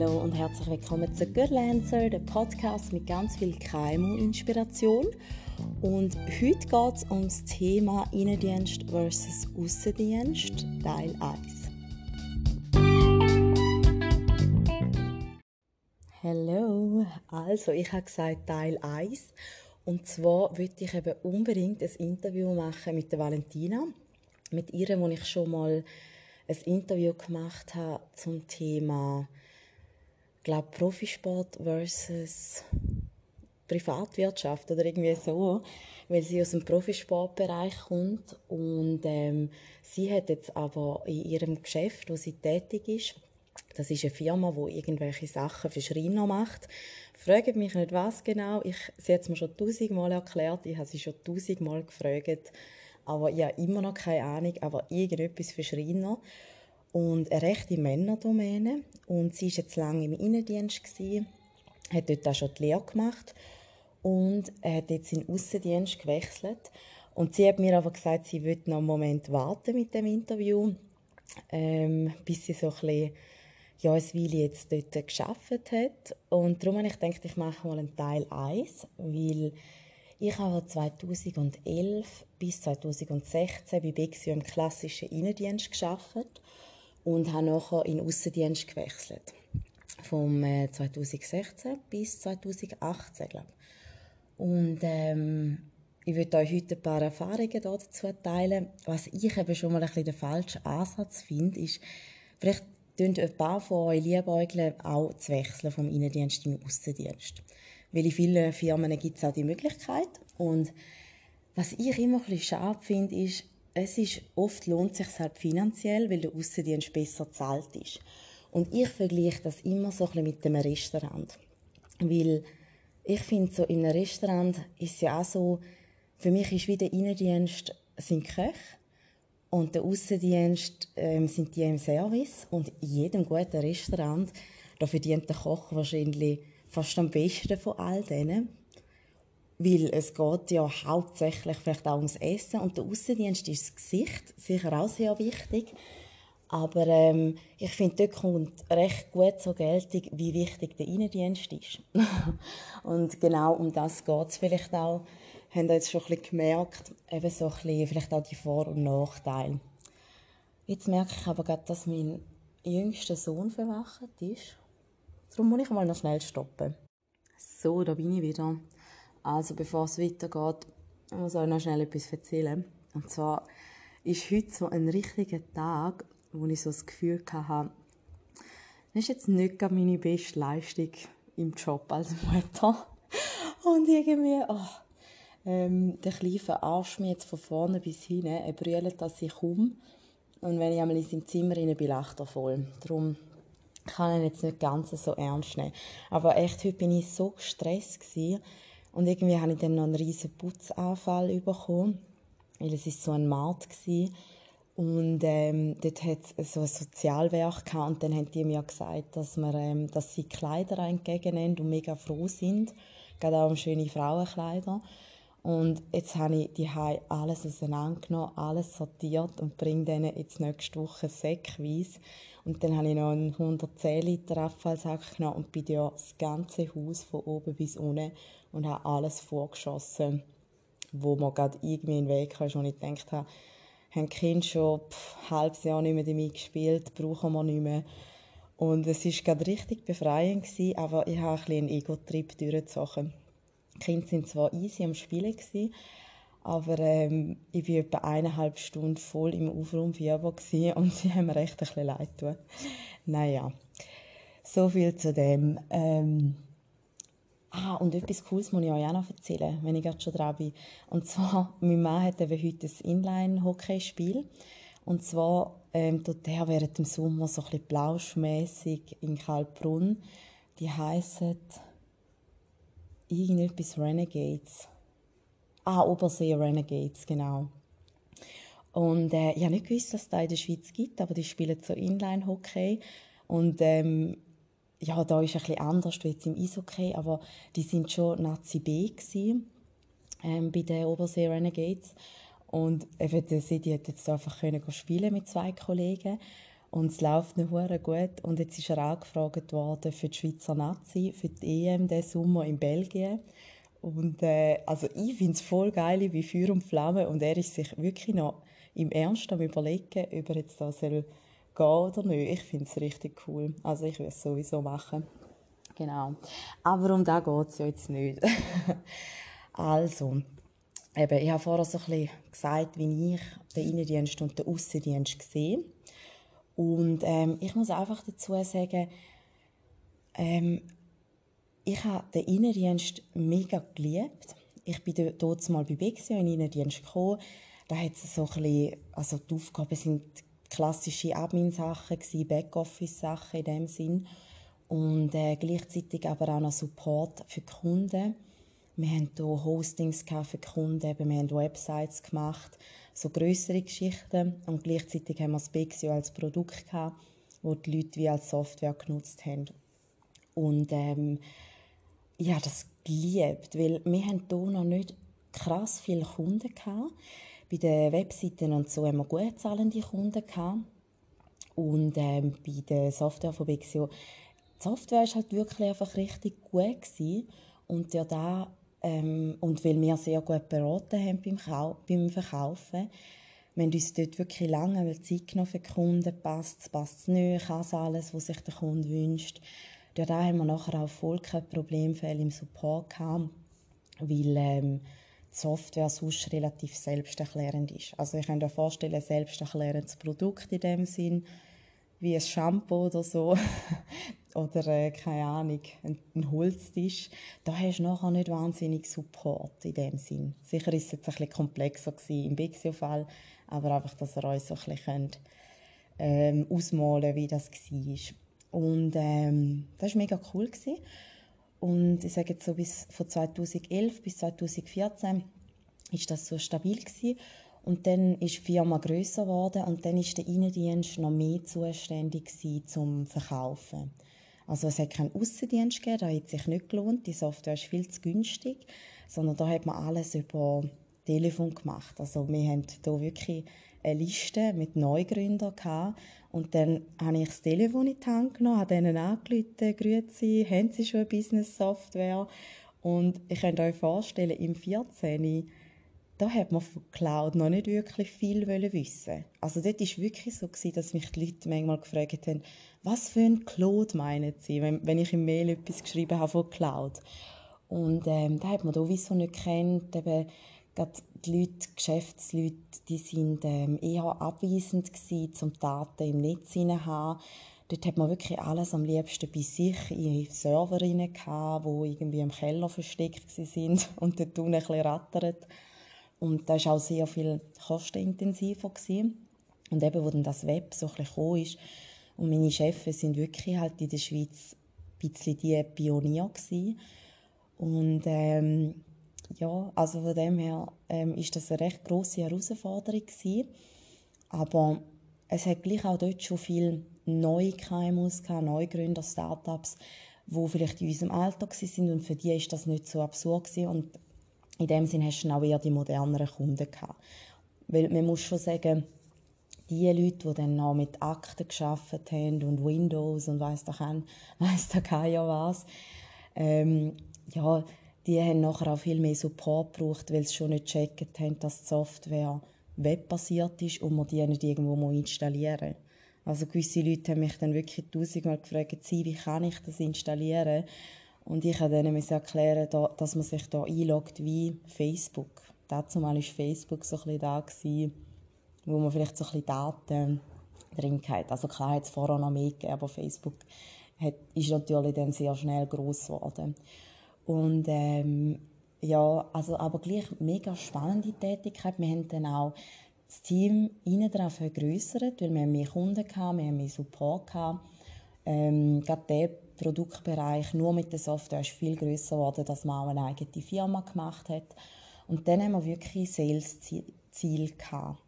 Hallo und herzlich willkommen zu Good Lancer, der Podcast mit ganz viel KMU-Inspiration. Und heute geht es um das Thema Innendienst versus Außendienst, Teil 1. Hallo, also ich habe gesagt Teil 1 und zwar würde ich eben unbedingt ein Interview machen mit der Valentina, mit ihr, wo ich schon mal ein Interview gemacht habe zum Thema glaube Profisport versus Privatwirtschaft oder irgendwie so, weil sie aus dem Profisportbereich kommt und ähm, sie hat jetzt aber in ihrem Geschäft, wo sie tätig ist, das ist eine Firma, wo irgendwelche Sachen für Schreiner macht. Fragt mich nicht was genau. Ich, sie hat es mir schon tausendmal erklärt. Ich habe sie schon tausendmal gefragt. Aber ich habe immer noch keine Ahnung. Aber irgendetwas für Schreiner und eine rechte Männerdomäne. Und sie war jetzt lange im Innendienst, gewesen, hat dort auch schon die Lehre gemacht und hat jetzt in den Aussendienst gewechselt. Und sie hat mir aber gesagt, sie würde noch einen Moment warten mit dem Interview, ähm, bis sie so ein bisschen, ja, ein Weile jetzt dort geschafft hat. Und darum habe ich gedacht, ich mache mal einen Teil 1, weil ich habe 2011 bis 2016 bei Bexio im klassischen Innendienst geschafft und habe nachher in den Aussendienst gewechselt. Vom 2016 äh, bis 2018, glaube ich. Und ähm, ich würde euch heute ein paar Erfahrungen dazu teilen. Was ich eben schon mal ein bisschen den falschen Ansatz finde, ist, vielleicht tun ein paar von euch liebäugeln, auch zu wechseln vom Innendienst in den Aussendienst. Weil in vielen Firmen gibt es auch die Möglichkeit. Und was ich immer ein bisschen schade finde, ist, es ist, oft lohnt es sich halt finanziell, weil der Aussendienst besser bezahlt ist. Und ich vergleiche das immer so ein mit dem Restaurant. Weil ich finde, so in einem Restaurant ist ja auch so, für mich ist wie der Innendienst sind Köche und der Aussendienst ähm, sind die im Service. Und in jedem guten Restaurant, da verdient der Koch wahrscheinlich fast am besten von all denen weil es geht ja hauptsächlich vielleicht auch ums Essen und der Außendienst ist das Gesicht, sicher auch sehr wichtig. Aber ähm, ich finde, dort kommt recht gut zur Geltung, wie wichtig der Innendienst ist. und genau um das geht es vielleicht auch. Haben jetzt schon ein bisschen gemerkt, eben so ein bisschen, vielleicht auch die Vor- und Nachteile. Jetzt merke ich aber gerade, dass mein jüngster Sohn verwacht ist. Darum muss ich mal noch schnell stoppen. So, da bin ich wieder. Also bevor es weitergeht, muss ich euch noch schnell etwas erzählen. Und zwar ist heute so ein richtiger Tag, wo ich so das Gefühl hatte, das ist jetzt nicht meine beste Leistung im Job als Mutter. Und irgendwie, oh, ähm, der Kleine verarscht mich jetzt von vorne bis hinten. Er brüllt, dass ich komme. Und wenn ich einmal in seinem Zimmer bin, lacht er voll. Darum kann ich ihn jetzt nicht ganz so ernst nehmen. Aber echt, heute bin ich so gestresst gewesen, und irgendwie habe ich dann noch einen riesen Putzanfall bekommen, weil es ist so ein Markt war. Und ähm, dort hat es so ein Sozialwerk gehabt, und dann haben die mir gesagt, dass, wir, ähm, dass sie Kleider entgegennehmen und mega froh sind. Gerade auch um schöne Frauenkleider. Und jetzt habe ich die alles auseinandergenommen, alles sortiert und bringe denen jetzt nächste Woche säckweise. Und dann habe ich noch einen 110 Liter Abfallsack genommen und bin ja das ganze Haus von oben bis unten und habe alles vorgeschossen, wo man gerade irgendwie in den Weg kam, und ich gedacht habe, haben die Kinder schon ein halbes Jahr nicht mehr damit gespielt, brauchen wir nicht mehr. Und es war gerade richtig befreiend, gewesen, aber ich habe ein bisschen einen Ego-Trip durchgezogen. Die Kinder waren zwar easy am Spielen, gewesen, aber ähm, ich war etwa eineinhalb Stunden voll im Aufraumfieber und sie haben mir echt ein bisschen leid getan. Naja, so viel zu dem. Ähm, Ah, und etwas Cooles muss ich euch auch noch erzählen, wenn ich gerade schon dran bin. Und zwar, mein Mann hat eben heute ein Inline-Hockeyspiel. Und zwar ähm, tut er während dem Sommer so ein bisschen plauschmässig in Kalbrunn. Die heissen irgendetwas Renegades. Ah, Obersee Renegades, genau. Und äh, ich habe nicht gewusst, dass es da in der Schweiz gibt, aber die spielen so Inline-Hockey. Und ähm, ja, da ist es ein bisschen anders als im Eishockey, aber die sind schon Nazi B gewesen, ähm, bei den Obersee Renegades. Und eben, der Sidi hat jetzt einfach spielen mit zwei Kollegen. Und es läuft nicht gut. Und jetzt ist er angefragt worden für die Schweizer Nazi, für die EM diesen Sommer in Belgien. Und äh, also ich finde es voll geil, wie Feuer und Flamme. Und er ist sich wirklich noch im Ernst am überlegen, ob er jetzt da soll gehen oder nicht. Ich finde es richtig cool. Also ich will es sowieso machen. Genau. Aber um das geht es ja jetzt nicht. also, eben, ich habe vorher so ein bisschen gesagt, wie ich den Innendienst und den Aussendienst sehe. Und ähm, ich muss einfach dazu sagen, ähm, ich habe den Innendienst mega geliebt. Ich bin dort mal bei Bexio in den Innendienst gekommen. Da hat es so ein bisschen, also die Aufgaben sind klassische Admin-Sachen, Backoffice-Sachen in dem Sinn. Und äh, gleichzeitig aber auch noch Support für die Kunden. Wir haben hier Hostings für die Kunden, wir haben Websites gemacht, so größere Geschichten. Und gleichzeitig haben wir das Bexio als Produkt gehabt, wo die Leute wie als Software genutzt haben. Und ähm, habe das geliebt, weil wir haben hier noch nicht krass viele Kunden gehabt. Bei den Webseiten und so haben wir gut zahlende Kunden gehabt. Und ähm, bei der Software von Bexio, die Software war halt wirklich einfach richtig gut gewesen. Und ja da ähm, und weil wir sehr gut beraten haben beim, Kau beim Verkaufen, wir haben uns dort wirklich lange Zeit genommen für die Kunden, passt es, passt es nicht, kann es alles, was sich der Kunde wünscht. Durch da haben wir nachher auch voll keine Problemfälle im Support gehabt, weil ähm, Software sonst relativ selbsterklärend ist. Also ich kann mir vorstellen, ein selbsterklärendes Produkt in dem Sinn, wie ein Shampoo oder so, oder äh, keine Ahnung, ein, ein, Holztisch, da hast du nachher nicht wahnsinnig Support in dem Sinn. Sicher ist es jetzt ein bisschen komplexer im Bixio-Fall, aber einfach, dass ihr euch so ein bisschen könnt, ähm, ausmalen wie das war. Und ähm, das war mega cool. Gewesen. Und ich sage jetzt so, bis von 2011 bis 2014 ist das so stabil gewesen. Und dann ist die Firma grösser geworden und dann ist der Innendienst noch mehr zuständig zum Verkaufen. Also es hat keinen Aussendienst gegeben, das hat sich nicht gelohnt, die Software ist viel zu günstig, sondern da hat man alles über Telefon gemacht. Also wir haben hier wirklich eine Liste mit Neugründern und dann habe ich das Telefon in die Hand genommen, habe denen angerufen, «Grüezi, haben Sie schon eine Business-Software?» Und ich könnt euch vorstellen, im 14 da hat man von Cloud noch nicht wirklich viel wissen. Also dort war wirklich so, dass mich die Leute manchmal gefragt haben, was für ein Cloud meinen Sie, wenn, wenn ich im Mail etwas geschrieben habe von Cloud. Und ähm, da hat man sowieso nicht kennt, eben, die Leute, Geschäftsleute, die sind ähm, eher abweisend gewesen, zum Daten im Netz zu haben. Dort hat man wirklich alles am liebsten bei sich in Server gehabt, die irgendwie im Keller versteckt sind und dort unten ein bisschen rattert. Und das war auch sehr viel kostenintensiver. Gewesen. Und eben, wo dann das Web so ein bisschen ist, und meine Chefs sind wirklich halt in der Schweiz ein bisschen die Pionier gewesen. Und ähm, ja, also von dem her ähm, ist das eine recht grosse Herausforderung gewesen. Aber es hat gleich auch dort schon viele neue KMUs gehabt, Neugründer, Startups, die vielleicht in unserem Alter waren und für die ist das nicht so absurd gewesen. Und in dem Sinne hast du auch eher die moderneren Kunden gehabt. Weil man muss schon sagen, die Leute, die dann noch mit Akten geschafft haben und Windows und weiss doch weiss da keiner was, ähm, ja, die haben nachher auch viel mehr Support gebraucht, weil sie schon nicht gecheckt haben, dass die Software webbasiert ist und man die nicht irgendwo installieren muss. Also gewisse Leute haben mich dann wirklich tausendmal gefragt, wie kann ich das installieren? Und ich habe ihnen erklären, dass man sich da einloggt wie Facebook. Dazu war Facebook so ein bisschen da, wo man vielleicht so ein bisschen Daten drin hat. Also klar hat es vorher noch mehr gegeben, aber Facebook hat, ist natürlich dann sehr schnell groß geworden. Und ähm, ja, also aber gleich mega spannende Tätigkeit. Wir haben dann auch das Team innen drauf vergrößert, weil wir mehr Kunden hatten, wir haben mehr Support. Ähm, gerade der Produktbereich nur mit der Software ist viel größer geworden, dass man auch eine eigene Firma gemacht hat. Und dann haben wir wirklich Sales-Ziel gehabt.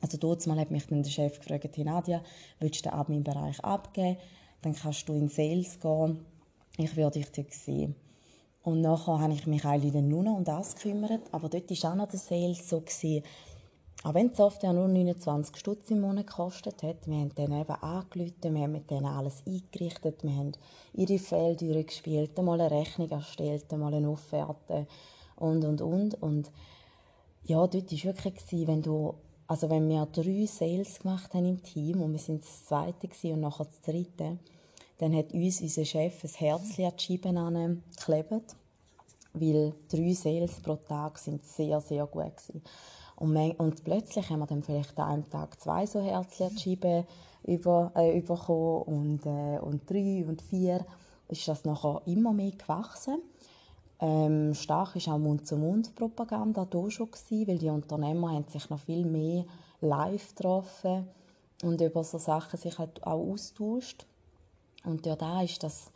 Also dort mal hat mich dann der Chef gefragt, hey Nadia, willst du den Admin-Bereich abgeben? Dann kannst du in Sales gehen. Ich würde dich sehen. Und nachher habe ich mich eigentlich nur noch um das gekümmert. Aber dort war auch noch der Sales so, gewesen, auch wenn die Software nur 29 Stutz im Monat gekostet hat, wir haben dann eben angerufen, wir haben mit denen alles eingerichtet, wir haben ihre Fälle durchgespielt, einmal eine Rechnung erstellt, einmal eine Offerte und, und, und. Und ja, dort war wirklich, wenn du, also wenn wir drei Sales gemacht haben im Team und wir sind das zweite und nachher das dritte, dann hat uns unser Chef ein Herzchen an die Scheiben angeklebt, weil drei Sales pro Tag sind sehr, sehr gut gewesen. Und, und plötzlich haben wir dann vielleicht an einem Tag zwei so Herzchen an über, äh, bekommen und, äh, und drei und vier ist das nachher immer mehr gewachsen. Ähm, stark war auch Mund-zu-Mund-Propaganda da schon, gewesen, weil die Unternehmer haben sich noch viel mehr live getroffen und über so Sachen sich halt auch austauscht. Und durch da ist das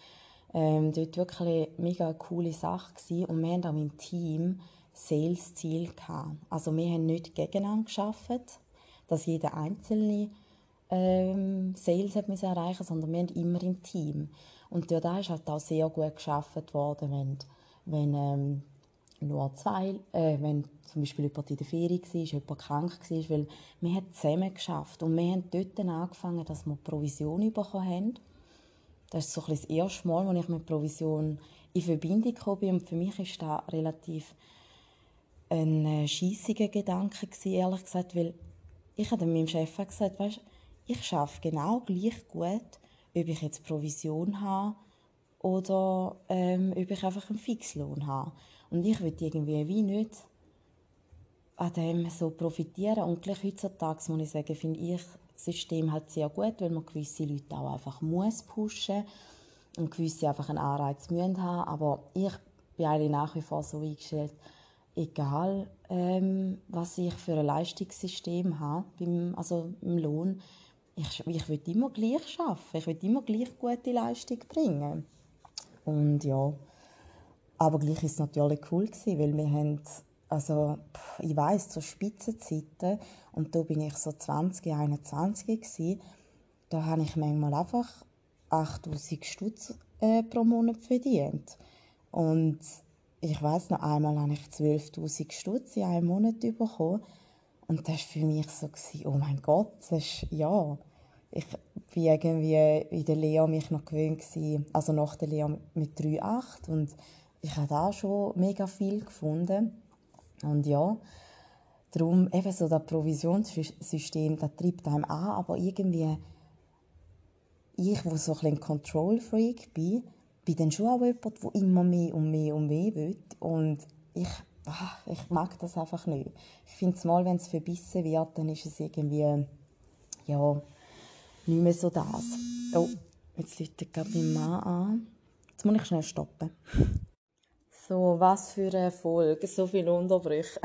ähm, dort wirklich eine mega coole Sache gewesen. und wir haben auch im Team Sales-Ziel. Also wir haben nicht gegeneinander geschafft, dass jeder einzelne ähm, Sales hat müssen erreichen, sondern wir haben immer im Team. Und durch das ist halt auch sehr gut geschafft worden, wenn wenn ähm, nur zwei, äh, wenn zum Beispiel jemand in der Ferie war, jemand krank war, weil wir haben zusammen geschafft und wir haben dort angefangen, dass wir Provision bekommen haben. Das ist so das erste Mal, als ich mit Provision in Verbindung bin und für mich ist das relativ ein äh, scheissiger Gedanke ehrlich gesagt, weil ich habe meinem Chef gesagt, weißt, ich schaffe genau gleich gut, ob ich jetzt Provision habe oder ähm, ob ich einfach einen Fixlohn habe. Und ich will irgendwie wie nicht an dem so profitieren. Und gleich heutzutage muss ich sagen, finde ich System halt sehr gut, weil man gewisse Leute auch einfach muss pushen und gewisse einfach einen Anreiz müssen haben. Aber ich bin eigentlich nach wie vor so eingestellt, egal ähm, was ich für ein Leistungssystem habe, beim, also im Lohn, ich, ich will immer gleich arbeiten, ich will immer gleich gute Leistung bringen. Und ja, aber gleich ist es natürlich cool gewesen, weil wir haben, also ich weiß zu Spitzenzeiten und da bin ich so 20, 21 gewesen, da habe ich manchmal einfach 8000 Stutz äh, pro Monat verdient. Und ich weiß noch einmal habe ich 12.000 Stutz in einem Monat bekommen. Und das war für mich so, gewesen, oh mein Gott, das ist, ja, ich war irgendwie in der Lehre mich noch gewöhnt gewesen, also nach der Lehre mit 3,8 und ich habe da schon mega viel gefunden und ja, darum eben so das Provisionssystem, das treibt einem an, aber irgendwie ich, wo so ein Control-Freak bin, bin dann schon auch jemand, der immer mehr und mehr und mehr will und ich, ach, ich mag das einfach nicht. Ich finde es mal, wenn es verbissen wird, dann ist es irgendwie, ja, nicht mehr so das. Oh, jetzt läutet gerade mein Mann an. Jetzt muss ich schnell stoppen. So, was für eine Folge, so viele Unterbrüche.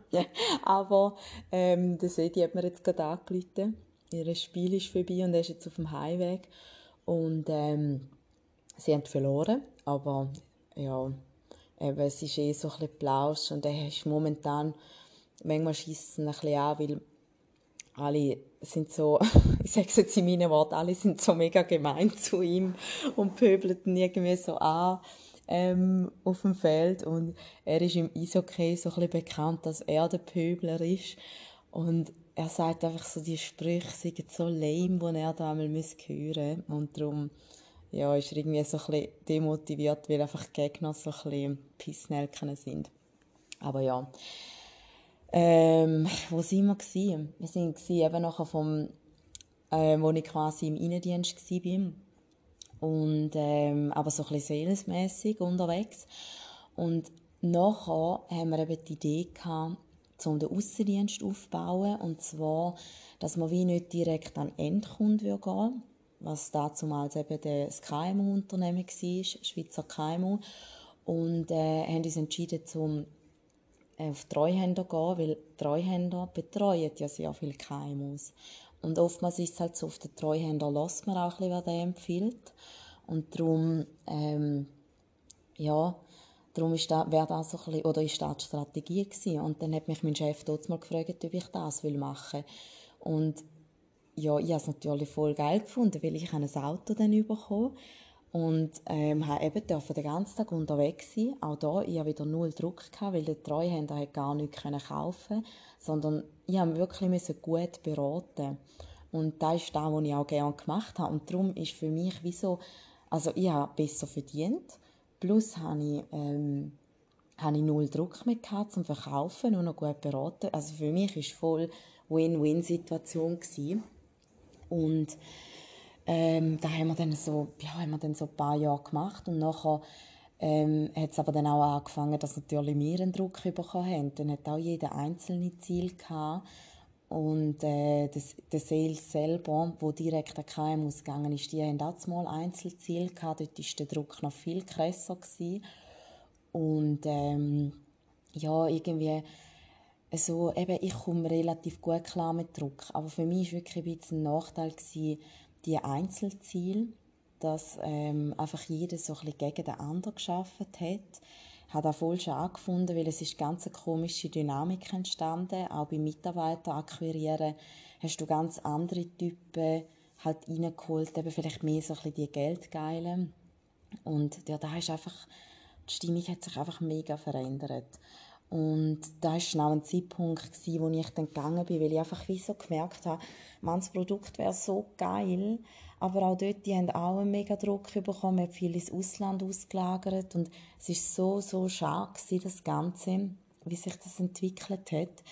Aber ähm, der Sedi hat mir jetzt gerade angerufen. Ihr Spiel ist vorbei und er ist jetzt auf dem Heimweg. Und ähm, sie haben verloren, aber ja, eben, es ist eh so ein bisschen Plausch und er ist momentan, manchmal schießt es ein bisschen an, weil alle sind so, ich sage es jetzt in meinen Worten, alle sind so mega gemein zu ihm und pöbelten irgendwie so an ähm, auf dem Feld und er ist im Eishockey so ein bekannt, dass er der Pöbler ist und er sagt einfach so, die Sprüche sind so lame, die er da einmal hören müsste und darum ja, ist er irgendwie so ein demotiviert, weil einfach die Gegner so ein bisschen sind. Aber ja, ähm, wo sind wir gewesen? Wir sind eben nachher vom, äh, wo ich quasi im Innendienst war. Und, ähm, aber so ein bisschen salesmässig unterwegs. Und nachher haben wir eben die Idee gehabt, um den Aussendienst aufzubauen. Und zwar, dass man wie nicht direkt an Endkunden gehen was damals eben das KMU-Unternehmen war, Schweizer KMU. Und äh, haben uns entschieden, zum auf Treuhänder gehen, weil Treuhänder betreuen ja sehr viele KMUs. Und oftmals ist es halt so, auf den Treuhänder lässt man auch ein bisschen, was der empfiehlt. Und darum, ähm, ja, darum ist da, wäre das so ein bisschen, oder ist das die Strategie gewesen. Und dann hat mich mein Chef dort mal gefragt, ob ich das will machen Und ja, ich habe es natürlich voll geil gefunden, weil ich ein Auto dann bekommen und ähm, habe eben den ganzen Tag unterwegs sein. Auch da, ich hatte wieder null Druck, gehabt, weil der Treuhänder gar nichts kaufen sondern ich habe wirklich gut beraten und das ist das, was ich auch gerne gemacht habe. Und darum ist für mich wie so, also ich habe besser verdient, plus habe ich, ähm, habe ich null Druck mehr gehabt zum Verkaufen, nur noch gut beraten. Also für mich es voll Win-Win-Situation Und ähm, da haben wir dann so, ja, haben wir dann so ein paar Jahre gemacht und nachher ähm, hat es aber dann auch angefangen, dass natürlich wir einen Druck bekommen haben. Dann hat auch jeder einzelne Ziel gehabt und äh, das, der Sales selber, wo direkt an KMUs gegangen ist, die haben auch mal Einzelziele gehabt. Dort war der Druck noch viel krasser. Gewesen. Und ähm, ja, irgendwie so, eben, ich komme relativ gut klar mit Druck. Aber für mich war wirklich ein bisschen ein Nachteil, gewesen, die Einzelziele, dass ähm, einfach jeder so ein bisschen gegen den anderen geschafft hat habe auch voll schon angefunden, weil es ist ganz eine komische Dynamik entstanden. Auch bei Mitarbeitern akquirieren hast du ganz andere Typen halt reingeholt, eben vielleicht mehr so ein die Geldgeilen. Und ja, da ist einfach, die Stimmung hat sich einfach mega verändert. Und da war genau ein Zeitpunkt, wo ich dann gegangen bin, weil ich einfach wie so gemerkt habe, man, das Produkt wäre so geil, aber auch dort, die haben auch einen mega Druck bekommen, hat viel ins Ausland ausgelagert und es ist so, so schade gewesen, das Ganze, wie sich das entwickelt hat.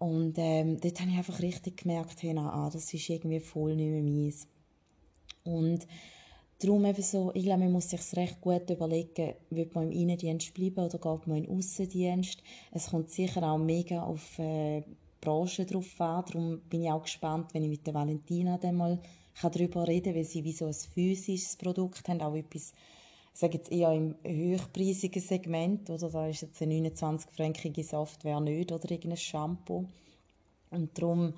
Und ähm, dort habe ich einfach richtig gemerkt, hey, na, ah, das ist irgendwie voll nicht mehr meins. Und darum eben so, ich glaube, man muss sich recht gut überlegen, will man im Innendienst bleiben oder geht man in den Aussendienst. Es kommt sicher auch mega auf äh, Branche drauf an. Darum bin ich auch gespannt, wenn ich mit der Valentina dann mal kann darüber reden weil sie wie so ein physisches Produkt haben, auch etwas, ich sage jetzt eher im hochpreisigen Segment, oder da ist jetzt eine 29-fränkige Software nicht, oder irgendein Shampoo. Und darum,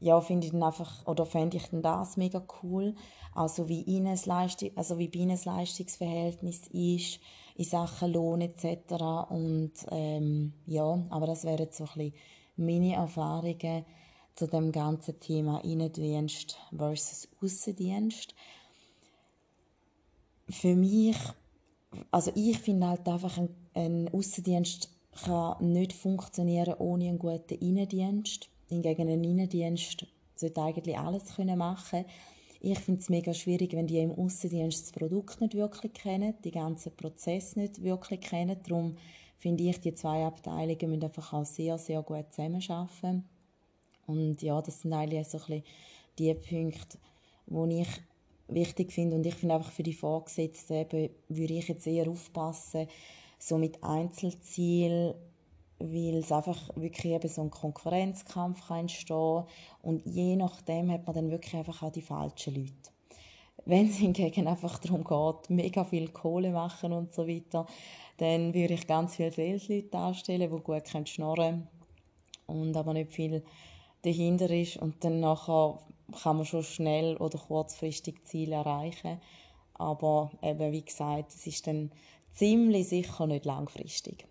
ja, finde ich dann einfach, oder fände ich dann das mega cool, also wie ihnen Leistung, also wie das Leistungsverhältnis ist, in Sachen Lohn etc. Und ähm, ja, aber das wären so ein bisschen meine Erfahrungen zu dem ganzen Thema Innendienst versus Außendienst. Für mich, also ich finde halt einfach, ein, ein Außendienst kann nicht funktionieren ohne einen guten Innendienst. Hingegen ein Innendienst sollte eigentlich alles können machen Ich finde es mega schwierig, wenn die im Außendienst das Produkt nicht wirklich kennen, die ganzen Prozesse nicht wirklich kennen. Darum finde ich, die zwei Abteilungen müssen einfach auch sehr, sehr gut zusammenarbeiten. Und ja, das sind eigentlich so ein bisschen die Punkte, die ich wichtig finde. Und ich finde einfach für die Vorgesetzten eben, würde ich jetzt eher aufpassen, so mit Einzelzielen, weil es einfach wirklich eben so ein Konkurrenzkampf kann entstehen und je nachdem hat man dann wirklich einfach auch die falschen Leute. Wenn es hingegen einfach darum geht, mega viel Kohle machen und so weiter, dann würde ich ganz viele Salesleute anstellen, die gut schnorren können und aber nicht viel dahinter ist und dann nachher kann man schon schnell oder kurzfristig Ziele erreichen. Aber eben, wie gesagt, es ist dann ziemlich sicher nicht langfristig.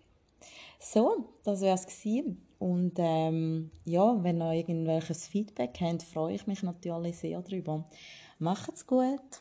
So, das wäre es Und ähm, ja, wenn ihr irgendwelches Feedback habt, freue ich mich natürlich sehr darüber. Macht's gut!